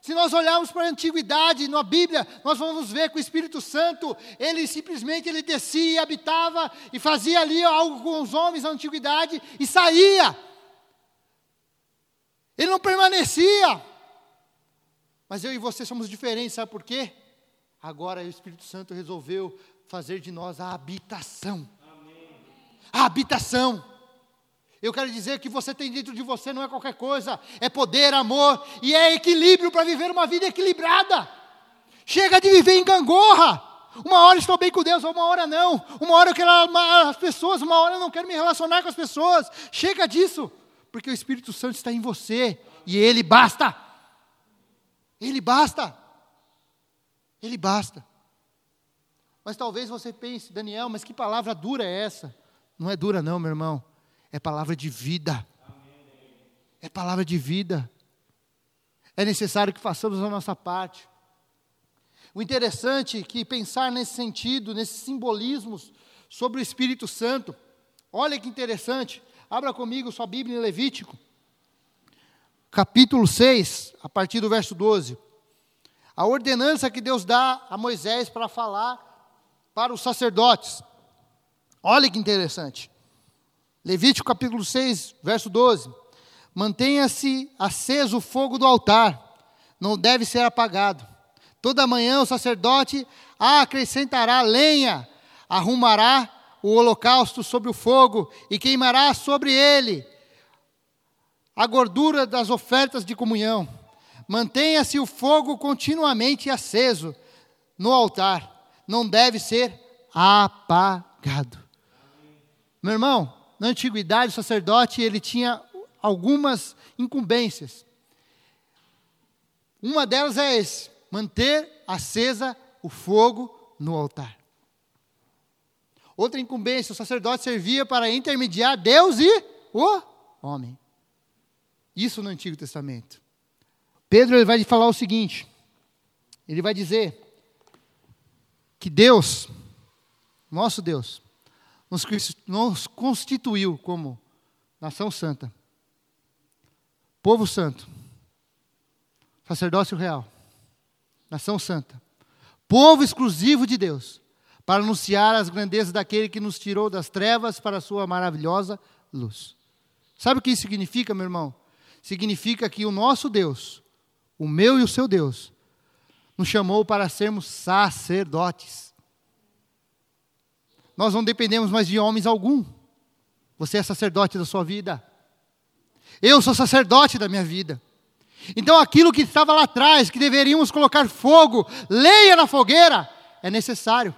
Se nós olharmos para a antiguidade, na Bíblia, nós vamos ver que o Espírito Santo, ele simplesmente ele descia e habitava e fazia ali algo com os homens na antiguidade e saía. Ele não permanecia. Mas eu e você somos diferentes, sabe por quê? Agora o Espírito Santo resolveu fazer de nós a habitação. Amém. A habitação. Eu quero dizer que você tem dentro de você não é qualquer coisa, é poder, amor e é equilíbrio para viver uma vida equilibrada. Chega de viver em gangorra. Uma hora estou bem com Deus, uma hora não. Uma hora eu quero amar as pessoas, uma hora eu não quero me relacionar com as pessoas. Chega disso porque o Espírito Santo está em você e ele basta. Ele basta. Ele basta. Mas talvez você pense, Daniel, mas que palavra dura é essa? Não é dura, não, meu irmão. É palavra de vida. É palavra de vida. É necessário que façamos a nossa parte. O interessante é que pensar nesse sentido, nesses simbolismos sobre o Espírito Santo, olha que interessante, Abra comigo sua Bíblia em Levítico, capítulo 6, a partir do verso 12. A ordenança que Deus dá a Moisés para falar para os sacerdotes. Olha que interessante. Levítico capítulo 6, verso 12. Mantenha-se aceso o fogo do altar, não deve ser apagado. Toda manhã o sacerdote acrescentará lenha, arrumará o holocausto sobre o fogo e queimará sobre ele a gordura das ofertas de comunhão. Mantenha-se o fogo continuamente aceso no altar, não deve ser apagado. Meu irmão, na antiguidade o sacerdote ele tinha algumas incumbências. Uma delas é esse: manter acesa o fogo no altar. Outra incumbência, o sacerdote servia para intermediar Deus e o homem. Isso no Antigo Testamento. Pedro ele vai falar o seguinte: ele vai dizer que Deus, nosso Deus, nos, constituiu como nação santa, povo santo, sacerdócio real, nação santa, povo exclusivo de Deus, para anunciar as grandezas daquele que nos tirou das trevas para a sua maravilhosa luz. Sabe o que isso significa, meu irmão? Significa que o nosso Deus, o meu e o seu Deus, nos chamou para sermos sacerdotes. Nós não dependemos mais de homens algum. Você é sacerdote da sua vida. Eu sou sacerdote da minha vida. Então aquilo que estava lá atrás, que deveríamos colocar fogo, leia na fogueira, é necessário.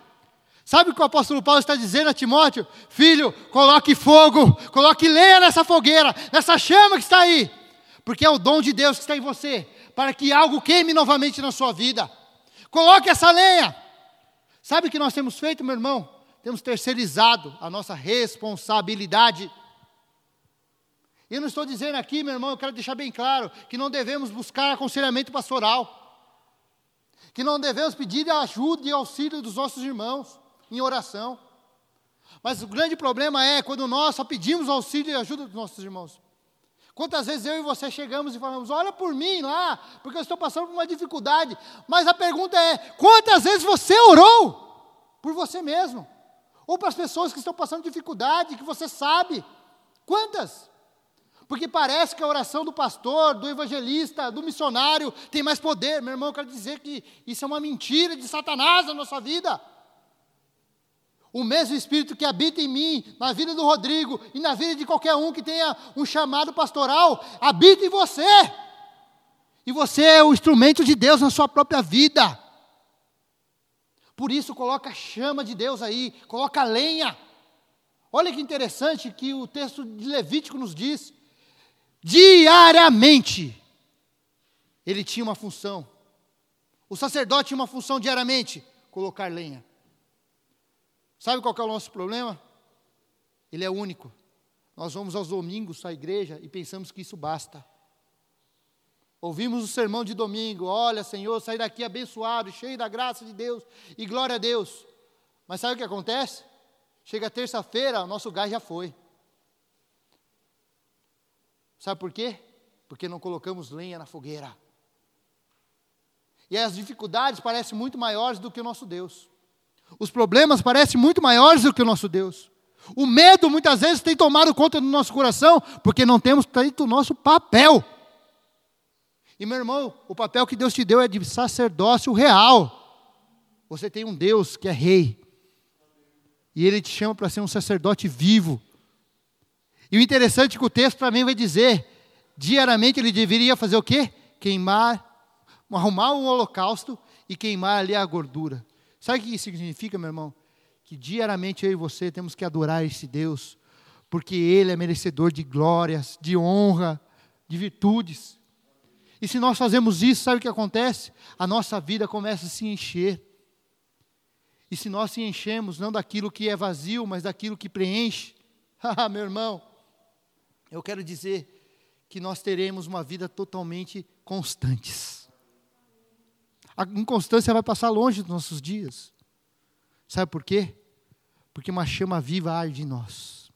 Sabe o que o apóstolo Paulo está dizendo a Timóteo? Filho, coloque fogo, coloque lenha nessa fogueira, nessa chama que está aí, porque é o dom de Deus que está em você, para que algo queime novamente na sua vida. Coloque essa lenha. Sabe o que nós temos feito, meu irmão? Temos terceirizado a nossa responsabilidade. Eu não estou dizendo aqui, meu irmão, eu quero deixar bem claro que não devemos buscar aconselhamento pastoral, que não devemos pedir ajuda e auxílio dos nossos irmãos em oração. Mas o grande problema é quando nós só pedimos auxílio e ajuda dos nossos irmãos. Quantas vezes eu e você chegamos e falamos, olha por mim lá, porque eu estou passando por uma dificuldade. Mas a pergunta é: quantas vezes você orou por você mesmo? Ou para as pessoas que estão passando dificuldade, que você sabe? Quantas? Porque parece que a oração do pastor, do evangelista, do missionário tem mais poder. Meu irmão, eu quero dizer que isso é uma mentira de Satanás na nossa vida. O mesmo Espírito que habita em mim, na vida do Rodrigo e na vida de qualquer um que tenha um chamado pastoral, habita em você. E você é o instrumento de Deus na sua própria vida. Por isso, coloca a chama de Deus aí, coloca a lenha. Olha que interessante que o texto de Levítico nos diz. Diariamente, ele tinha uma função. O sacerdote tinha uma função diariamente: colocar lenha. Sabe qual é o nosso problema? Ele é único. Nós vamos aos domingos à igreja e pensamos que isso basta. Ouvimos o sermão de domingo, olha, Senhor, sair daqui abençoado, cheio da graça de Deus e glória a Deus. Mas sabe o que acontece? Chega terça-feira, o nosso gás já foi. Sabe por quê? Porque não colocamos lenha na fogueira. E as dificuldades parecem muito maiores do que o nosso Deus. Os problemas parecem muito maiores do que o nosso Deus. O medo muitas vezes tem tomado conta do nosso coração, porque não temos feito o nosso papel. E meu irmão, o papel que Deus te deu é de sacerdócio real. Você tem um Deus que é rei. E ele te chama para ser um sacerdote vivo. E o interessante é que o texto também vai dizer, diariamente ele deveria fazer o quê? Queimar, arrumar um holocausto e queimar ali a gordura. Sabe o que isso significa, meu irmão? Que diariamente eu e você temos que adorar esse Deus, porque Ele é merecedor de glórias, de honra, de virtudes. E se nós fazemos isso, sabe o que acontece? A nossa vida começa a se encher. E se nós se enchemos, não daquilo que é vazio, mas daquilo que preenche, ah, meu irmão, eu quero dizer que nós teremos uma vida totalmente constantes. A inconstância vai passar longe dos nossos dias. Sabe por quê? Porque uma chama viva arde em nós.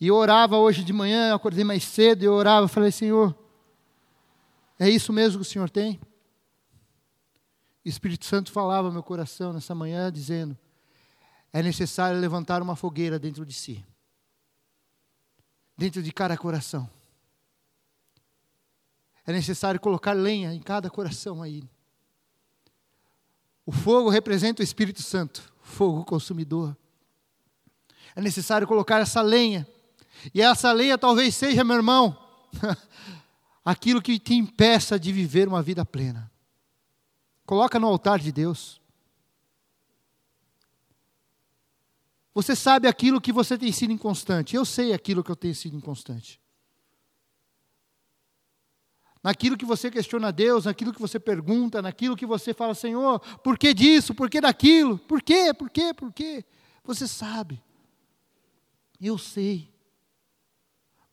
E eu orava hoje de manhã, eu acordei mais cedo, e orava, falei, Senhor, é isso mesmo que o Senhor tem? O Espírito Santo falava no meu coração nessa manhã, dizendo, é necessário levantar uma fogueira dentro de si, dentro de cada coração. É necessário colocar lenha em cada coração aí. O fogo representa o Espírito Santo, fogo consumidor. É necessário colocar essa lenha. E essa lenha talvez seja, meu irmão, aquilo que te impeça de viver uma vida plena. Coloca no altar de Deus. Você sabe aquilo que você tem sido inconstante. Eu sei aquilo que eu tenho sido inconstante naquilo que você questiona a Deus, naquilo que você pergunta, naquilo que você fala, Senhor, por que disso, por que daquilo, por quê, por quê, por quê? Você sabe, eu sei,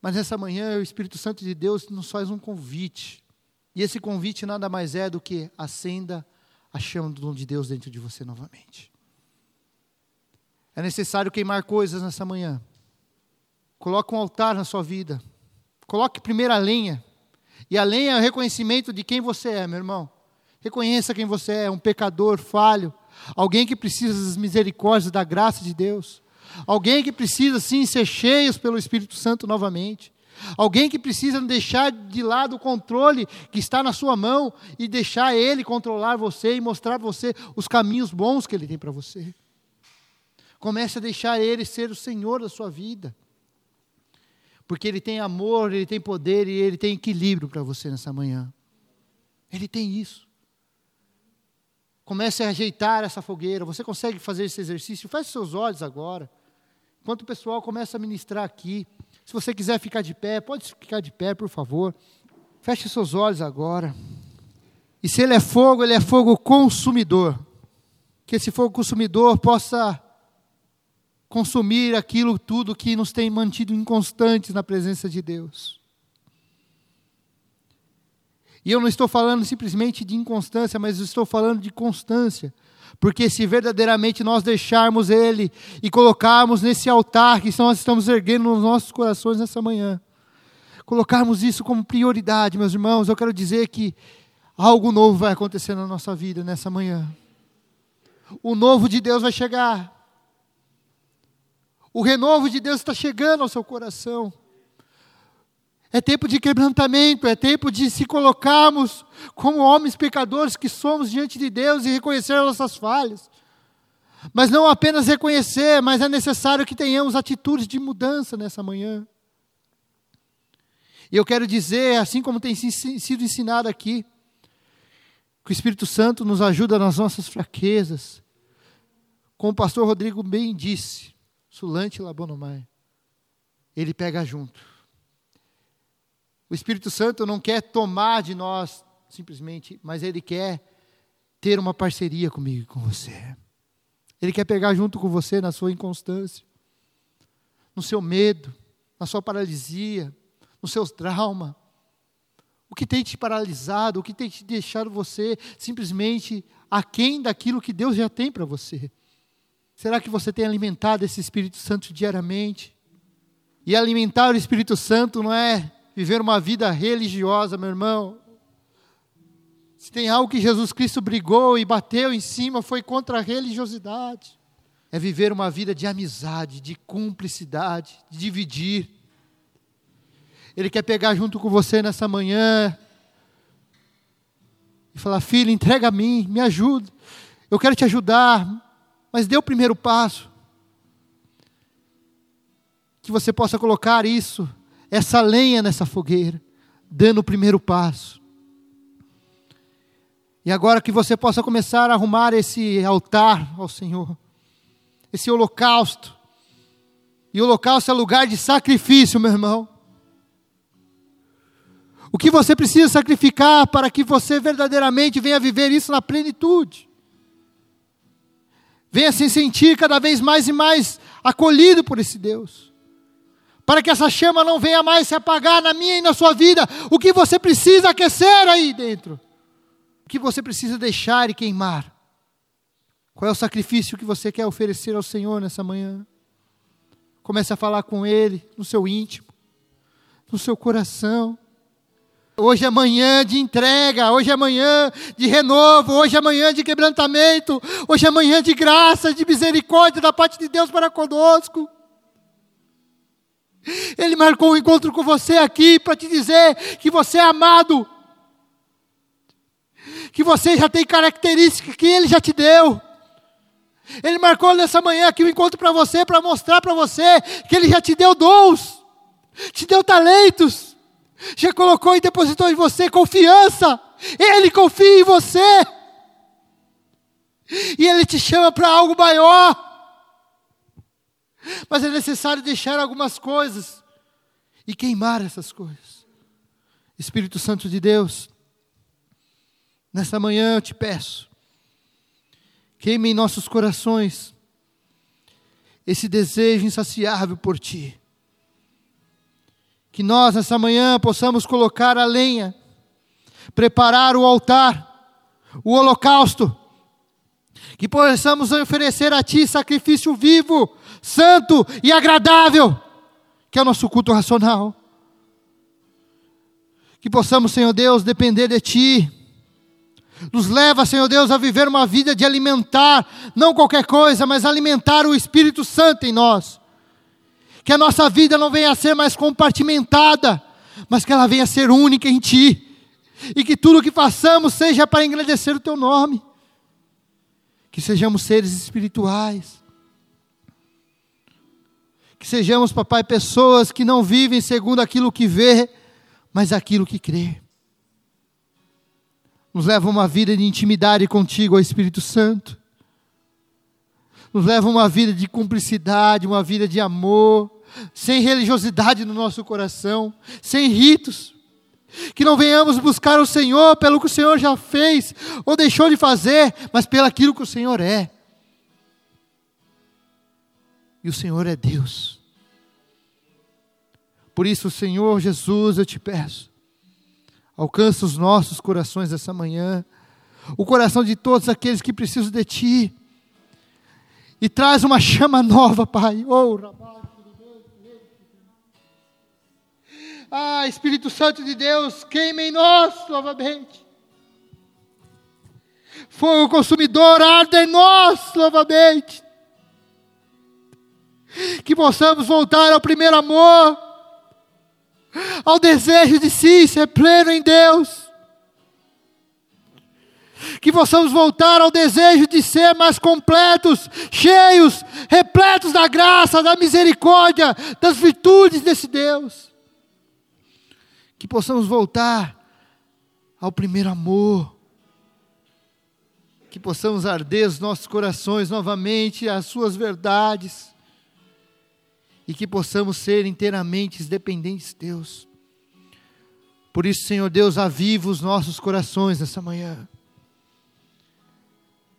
Mas nessa manhã o Espírito Santo de Deus nos faz um convite. E esse convite nada mais é do que acenda a chama do dom de Deus dentro de você novamente. É necessário queimar coisas nessa manhã. Coloque um altar na sua vida. Coloque primeiro a lenha. E a lenha é o reconhecimento de quem você é, meu irmão. Reconheça quem você é, um pecador falho, alguém que precisa das misericórdias, da graça de Deus. Alguém que precisa, sim, ser cheios pelo Espírito Santo novamente. Alguém que precisa deixar de lado o controle que está na sua mão e deixar Ele controlar você e mostrar você os caminhos bons que Ele tem para você. Comece a deixar Ele ser o Senhor da sua vida. Porque Ele tem amor, Ele tem poder e Ele tem equilíbrio para você nessa manhã. Ele tem isso. Comece a ajeitar essa fogueira. Você consegue fazer esse exercício? Feche seus olhos agora. Enquanto o pessoal começa a ministrar aqui. Se você quiser ficar de pé, pode ficar de pé, por favor. Feche seus olhos agora. E se ele é fogo, ele é fogo consumidor. Que esse fogo consumidor possa consumir aquilo tudo que nos tem mantido inconstantes na presença de Deus. E eu não estou falando simplesmente de inconstância, mas estou falando de constância. Porque se verdadeiramente nós deixarmos Ele e colocarmos nesse altar que nós estamos erguendo nos nossos corações nessa manhã, colocarmos isso como prioridade, meus irmãos, eu quero dizer que algo novo vai acontecer na nossa vida nessa manhã. O novo de Deus vai chegar. O renovo de Deus está chegando ao seu coração. É tempo de quebrantamento, é tempo de se colocarmos como homens pecadores que somos diante de Deus e reconhecer nossas falhas. Mas não apenas reconhecer, mas é necessário que tenhamos atitudes de mudança nessa manhã. E eu quero dizer, assim como tem sido ensinado aqui, que o Espírito Santo nos ajuda nas nossas fraquezas. Como o pastor Rodrigo bem disse, Sulante Labonomai. Ele pega junto. O Espírito Santo não quer tomar de nós simplesmente, mas ele quer ter uma parceria comigo e com você. Ele quer pegar junto com você na sua inconstância, no seu medo, na sua paralisia, no seu trauma. O que tem te paralisado, o que tem te deixado você simplesmente aquém daquilo que Deus já tem para você. Será que você tem alimentado esse Espírito Santo diariamente? E alimentar o Espírito Santo não é viver uma vida religiosa, meu irmão. Se tem algo que Jesus Cristo brigou e bateu em cima, foi contra a religiosidade. É viver uma vida de amizade, de cumplicidade, de dividir. Ele quer pegar junto com você nessa manhã e falar: Filho, entrega a mim, me ajuda. Eu quero te ajudar, mas dê o primeiro passo. Que você possa colocar isso, essa lenha nessa fogueira, dando o primeiro passo. E agora que você possa começar a arrumar esse altar ao Senhor, esse holocausto. E o holocausto é lugar de sacrifício, meu irmão. O que você precisa sacrificar para que você verdadeiramente venha viver isso na plenitude? Venha se sentir cada vez mais e mais acolhido por esse Deus. Para que essa chama não venha mais se apagar na minha e na sua vida. O que você precisa aquecer aí dentro? O que você precisa deixar e queimar? Qual é o sacrifício que você quer oferecer ao Senhor nessa manhã? Comece a falar com Ele no seu íntimo, no seu coração. Hoje é manhã de entrega, hoje é manhã de renovo, hoje é manhã de quebrantamento, hoje é manhã de graça, de misericórdia da parte de Deus para conosco. Ele marcou um encontro com você aqui para te dizer que você é amado, que você já tem características que Ele já te deu. Ele marcou nessa manhã aqui um encontro para você, para mostrar para você que Ele já te deu dons, te deu talentos já colocou e depositou em você confiança. Ele confia em você. E Ele te chama para algo maior. Mas é necessário deixar algumas coisas e queimar essas coisas. Espírito Santo de Deus, nessa manhã eu te peço, queime em nossos corações esse desejo insaciável por Ti Que nós, nessa manhã, possamos colocar a lenha, preparar o altar, o holocausto, que possamos oferecer a Ti sacrifício vivo, santo e agradável, que é o nosso culto racional. Que possamos, Senhor Deus, depender de Ti. Nos leva, Senhor Deus, a viver uma vida de alimentar, não qualquer coisa, mas alimentar o Espírito Santo em nós. Que a nossa vida não venha a ser mais compartimentada, mas que ela venha a ser única em Ti. E que tudo o que façamos seja para engrandecer o Teu nome que sejamos seres espirituais, que sejamos, papai, pessoas que não vivem segundo aquilo que vê, mas aquilo que crê. Nos leva uma vida de intimidade contigo, ó Espírito Santo. Nos leva uma vida de cumplicidade, uma vida de amor, sem religiosidade no nosso coração, sem ritos que não venhamos buscar o Senhor pelo que o Senhor já fez ou deixou de fazer, mas pelo aquilo que o Senhor é. E o Senhor é Deus. Por isso, Senhor Jesus, eu te peço, alcança os nossos corações essa manhã, o coração de todos aqueles que precisam de Ti, e traz uma chama nova, Pai. Oh, Ah, Espírito Santo de Deus, queima em nós novamente. Fogo consumidor, arde em nós novamente. Que possamos voltar ao primeiro amor, ao desejo de si ser pleno em Deus. Que possamos voltar ao desejo de ser mais completos, cheios, repletos da graça, da misericórdia, das virtudes desse Deus que possamos voltar ao primeiro amor, que possamos arder os nossos corações novamente às Suas verdades, e que possamos ser inteiramente dependentes de Deus. Por isso, Senhor Deus, aviva os nossos corações nessa manhã.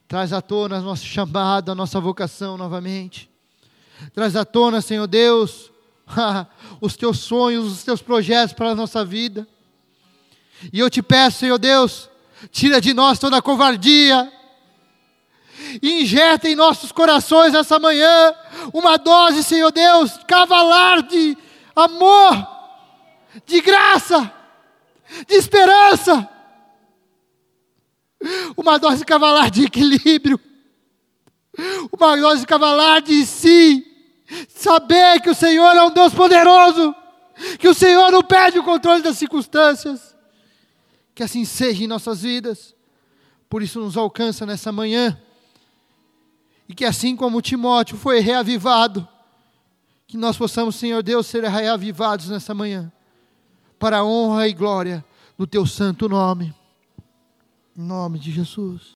Traz à tona a nossa chamada, a nossa vocação novamente. Traz à tona, Senhor Deus, os teus sonhos, os teus projetos para a nossa vida. E eu te peço, Senhor Deus, tira de nós toda a covardia, e injeta em nossos corações essa manhã uma dose, Senhor Deus, cavalar de amor, de graça, de esperança, uma dose cavalar de equilíbrio, uma dose cavalar de si, Saber que o Senhor é um Deus poderoso, que o Senhor não perde o controle das circunstâncias. Que assim seja em nossas vidas. Por isso nos alcança nessa manhã. E que assim como Timóteo foi reavivado, que nós possamos, Senhor Deus, ser reavivados nessa manhã, para a honra e glória do teu santo nome. Em nome de Jesus.